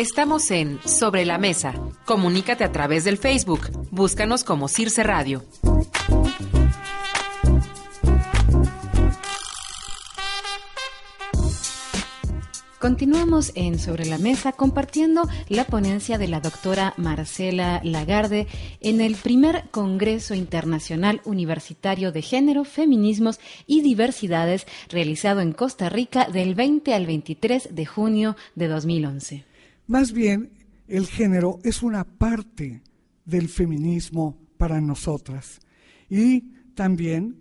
Estamos en Sobre la Mesa. Comunícate a través del Facebook. Búscanos como Circe Radio. Continuamos en Sobre la Mesa compartiendo la ponencia de la doctora Marcela Lagarde en el primer Congreso Internacional Universitario de Género, Feminismos y Diversidades realizado en Costa Rica del 20 al 23 de junio de 2011. Más bien, el género es una parte del feminismo para nosotras. Y también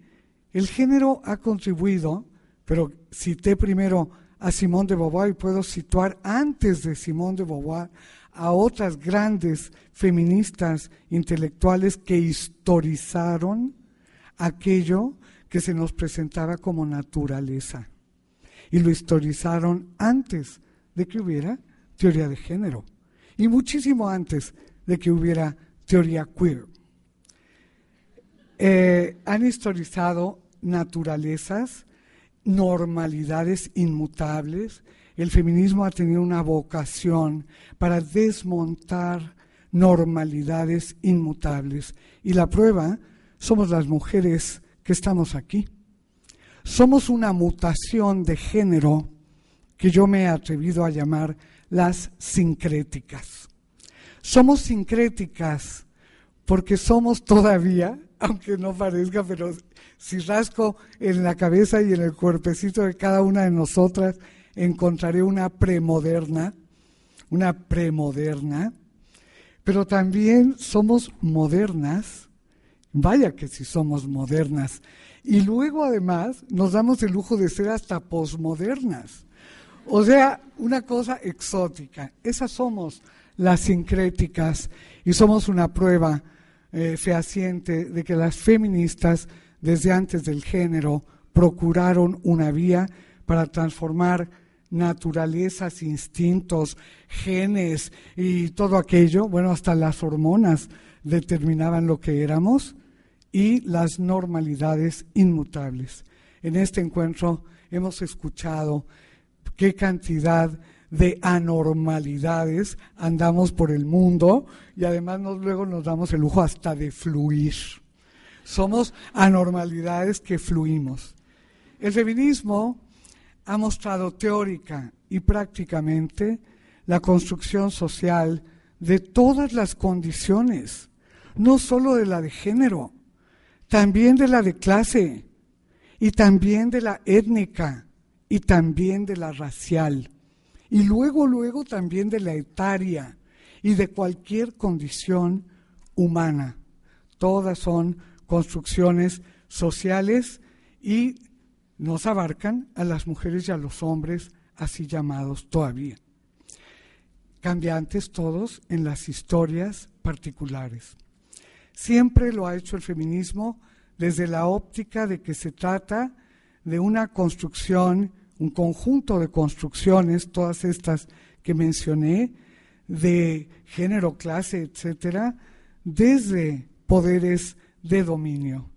el género ha contribuido, pero cité primero a Simón de Beauvoir y puedo situar antes de Simón de Beauvoir a otras grandes feministas intelectuales que historizaron aquello que se nos presentaba como naturaleza. Y lo historizaron antes de que hubiera teoría de género y muchísimo antes de que hubiera teoría queer. Eh, han historizado naturalezas normalidades inmutables. El feminismo ha tenido una vocación para desmontar normalidades inmutables. Y la prueba somos las mujeres que estamos aquí. Somos una mutación de género que yo me he atrevido a llamar las sincréticas. Somos sincréticas porque somos todavía, aunque no parezca, pero si rasco en la cabeza y en el cuerpecito de cada una de nosotras, encontraré una premoderna, una premoderna, pero también somos modernas, vaya que si somos modernas, y luego además nos damos el lujo de ser hasta posmodernas. O sea, una cosa exótica. Esas somos las sincréticas y somos una prueba eh, fehaciente de que las feministas desde antes del género, procuraron una vía para transformar naturalezas, instintos, genes y todo aquello, bueno, hasta las hormonas determinaban lo que éramos y las normalidades inmutables. En este encuentro hemos escuchado qué cantidad de anormalidades andamos por el mundo y además luego nos damos el lujo hasta de fluir. Somos anormalidades que fluimos. El feminismo ha mostrado teórica y prácticamente la construcción social de todas las condiciones, no solo de la de género, también de la de clase, y también de la étnica, y también de la racial, y luego, luego también de la etaria, y de cualquier condición humana. Todas son construcciones sociales y nos abarcan a las mujeres y a los hombres así llamados todavía. Cambiantes todos en las historias particulares. Siempre lo ha hecho el feminismo desde la óptica de que se trata de una construcción, un conjunto de construcciones, todas estas que mencioné, de género, clase, etcétera, desde poderes de dominio.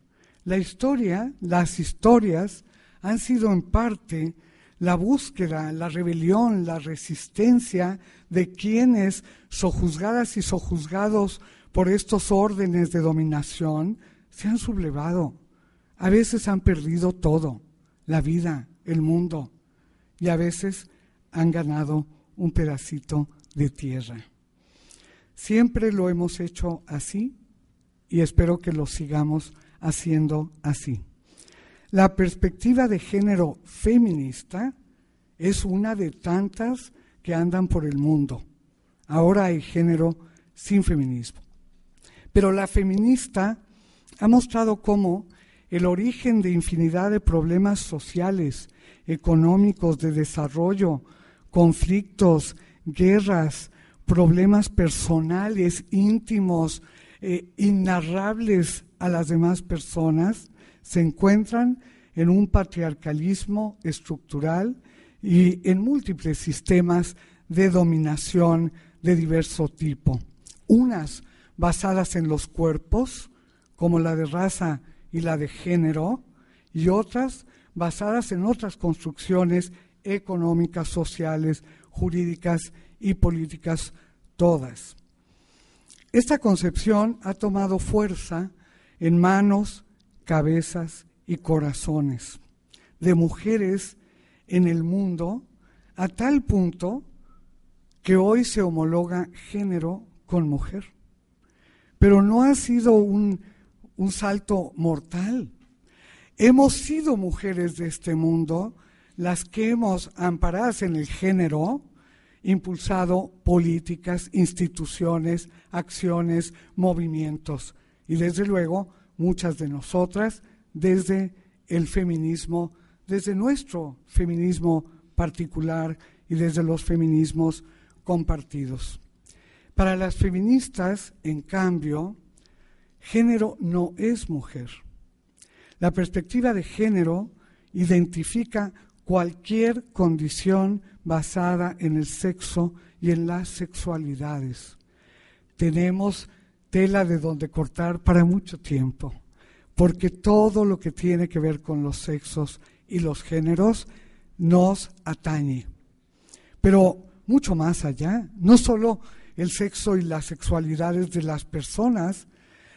La historia, las historias, han sido en parte la búsqueda, la rebelión, la resistencia de quienes, sojuzgadas y sojuzgados por estos órdenes de dominación, se han sublevado. A veces han perdido todo, la vida, el mundo, y a veces han ganado un pedacito de tierra. Siempre lo hemos hecho así y espero que lo sigamos haciendo así. La perspectiva de género feminista es una de tantas que andan por el mundo. Ahora hay género sin feminismo. Pero la feminista ha mostrado cómo el origen de infinidad de problemas sociales, económicos, de desarrollo, conflictos, guerras, problemas personales, íntimos, eh, inarrables a las demás personas se encuentran en un patriarcalismo estructural y en múltiples sistemas de dominación de diverso tipo. Unas basadas en los cuerpos, como la de raza y la de género, y otras basadas en otras construcciones económicas, sociales, jurídicas y políticas todas. Esta concepción ha tomado fuerza en manos, cabezas y corazones de mujeres en el mundo a tal punto que hoy se homologa género con mujer. Pero no ha sido un, un salto mortal. Hemos sido mujeres de este mundo las que hemos, amparadas en el género, impulsado políticas, instituciones, acciones, movimientos. Y desde luego, muchas de nosotras, desde el feminismo, desde nuestro feminismo particular y desde los feminismos compartidos. Para las feministas, en cambio, género no es mujer. La perspectiva de género identifica cualquier condición basada en el sexo y en las sexualidades. Tenemos tela de donde cortar para mucho tiempo, porque todo lo que tiene que ver con los sexos y los géneros nos atañe. Pero mucho más allá, no solo el sexo y las sexualidades de las personas,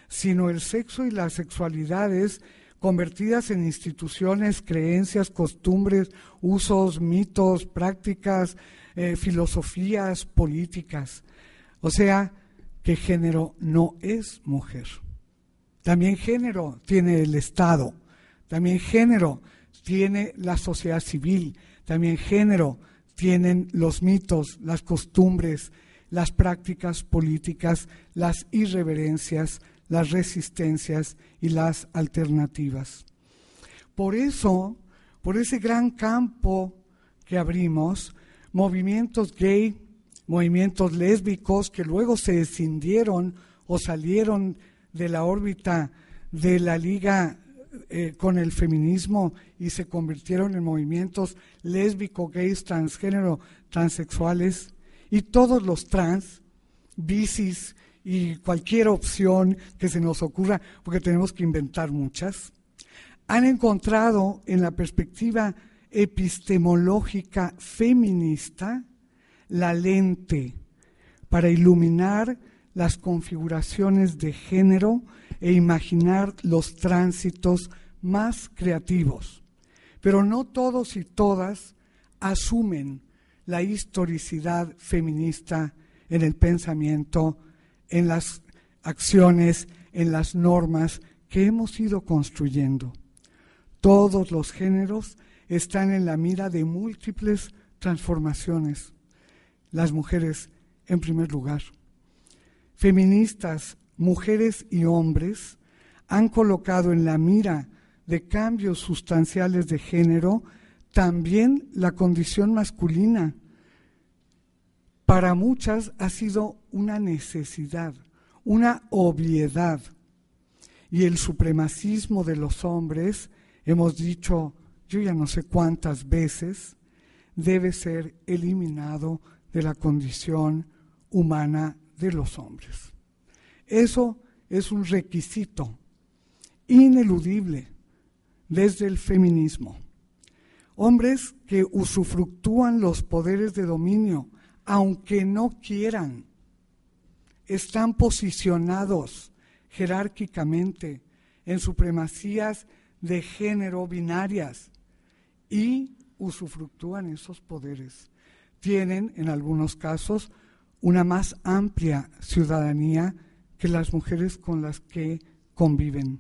sino el sexo y las sexualidades convertidas en instituciones, creencias, costumbres, usos, mitos, prácticas, eh, filosofías, políticas. O sea, que género no es mujer. También género tiene el Estado, también género tiene la sociedad civil, también género tienen los mitos, las costumbres, las prácticas políticas, las irreverencias, las resistencias y las alternativas. Por eso, por ese gran campo que abrimos, movimientos gay, movimientos lésbicos que luego se escindieron o salieron de la órbita de la liga eh, con el feminismo y se convirtieron en movimientos lésbicos, gays, transgénero, transexuales y todos los trans, bicis y cualquier opción que se nos ocurra, porque tenemos que inventar muchas, han encontrado en la perspectiva epistemológica feminista la lente para iluminar las configuraciones de género e imaginar los tránsitos más creativos. Pero no todos y todas asumen la historicidad feminista en el pensamiento en las acciones, en las normas que hemos ido construyendo. Todos los géneros están en la mira de múltiples transformaciones. Las mujeres, en primer lugar. Feministas, mujeres y hombres han colocado en la mira de cambios sustanciales de género también la condición masculina, para muchas ha sido una necesidad, una obviedad. Y el supremacismo de los hombres, hemos dicho yo ya no sé cuántas veces, debe ser eliminado de la condición humana de los hombres. Eso es un requisito ineludible desde el feminismo. Hombres que usufructúan los poderes de dominio aunque no quieran, están posicionados jerárquicamente en supremacías de género binarias y usufructúan esos poderes. Tienen, en algunos casos, una más amplia ciudadanía que las mujeres con las que conviven.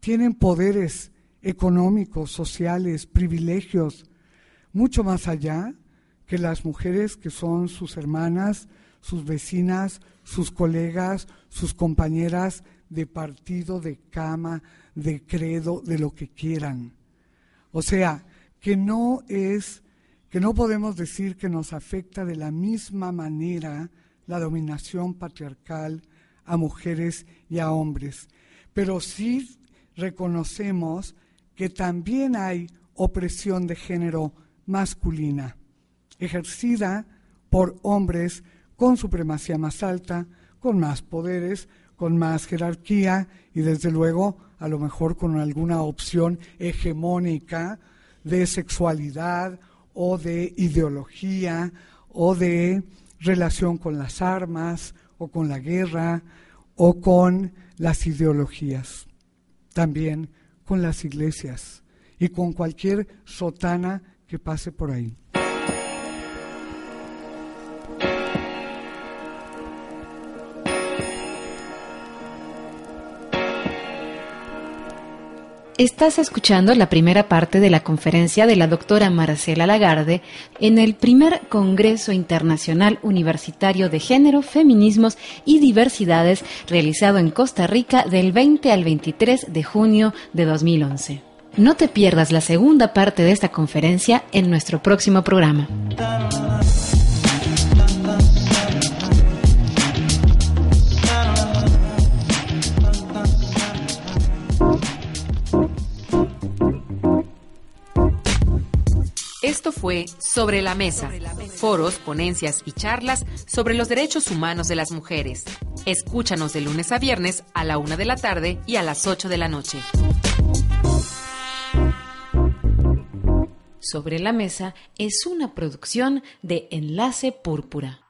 Tienen poderes económicos, sociales, privilegios, mucho más allá que las mujeres que son sus hermanas, sus vecinas, sus colegas, sus compañeras de partido, de cama, de credo, de lo que quieran. O sea, que no es, que no podemos decir que nos afecta de la misma manera la dominación patriarcal a mujeres y a hombres, pero sí reconocemos que también hay opresión de género masculina ejercida por hombres con supremacía más alta, con más poderes, con más jerarquía y desde luego a lo mejor con alguna opción hegemónica de sexualidad o de ideología o de relación con las armas o con la guerra o con las ideologías, también con las iglesias y con cualquier sotana que pase por ahí. Estás escuchando la primera parte de la conferencia de la doctora Marcela Lagarde en el primer Congreso Internacional Universitario de Género, Feminismos y Diversidades realizado en Costa Rica del 20 al 23 de junio de 2011. No te pierdas la segunda parte de esta conferencia en nuestro próximo programa. Esto fue Sobre la Mesa, foros, ponencias y charlas sobre los derechos humanos de las mujeres. Escúchanos de lunes a viernes a la una de la tarde y a las 8 de la noche. Sobre la Mesa es una producción de Enlace Púrpura.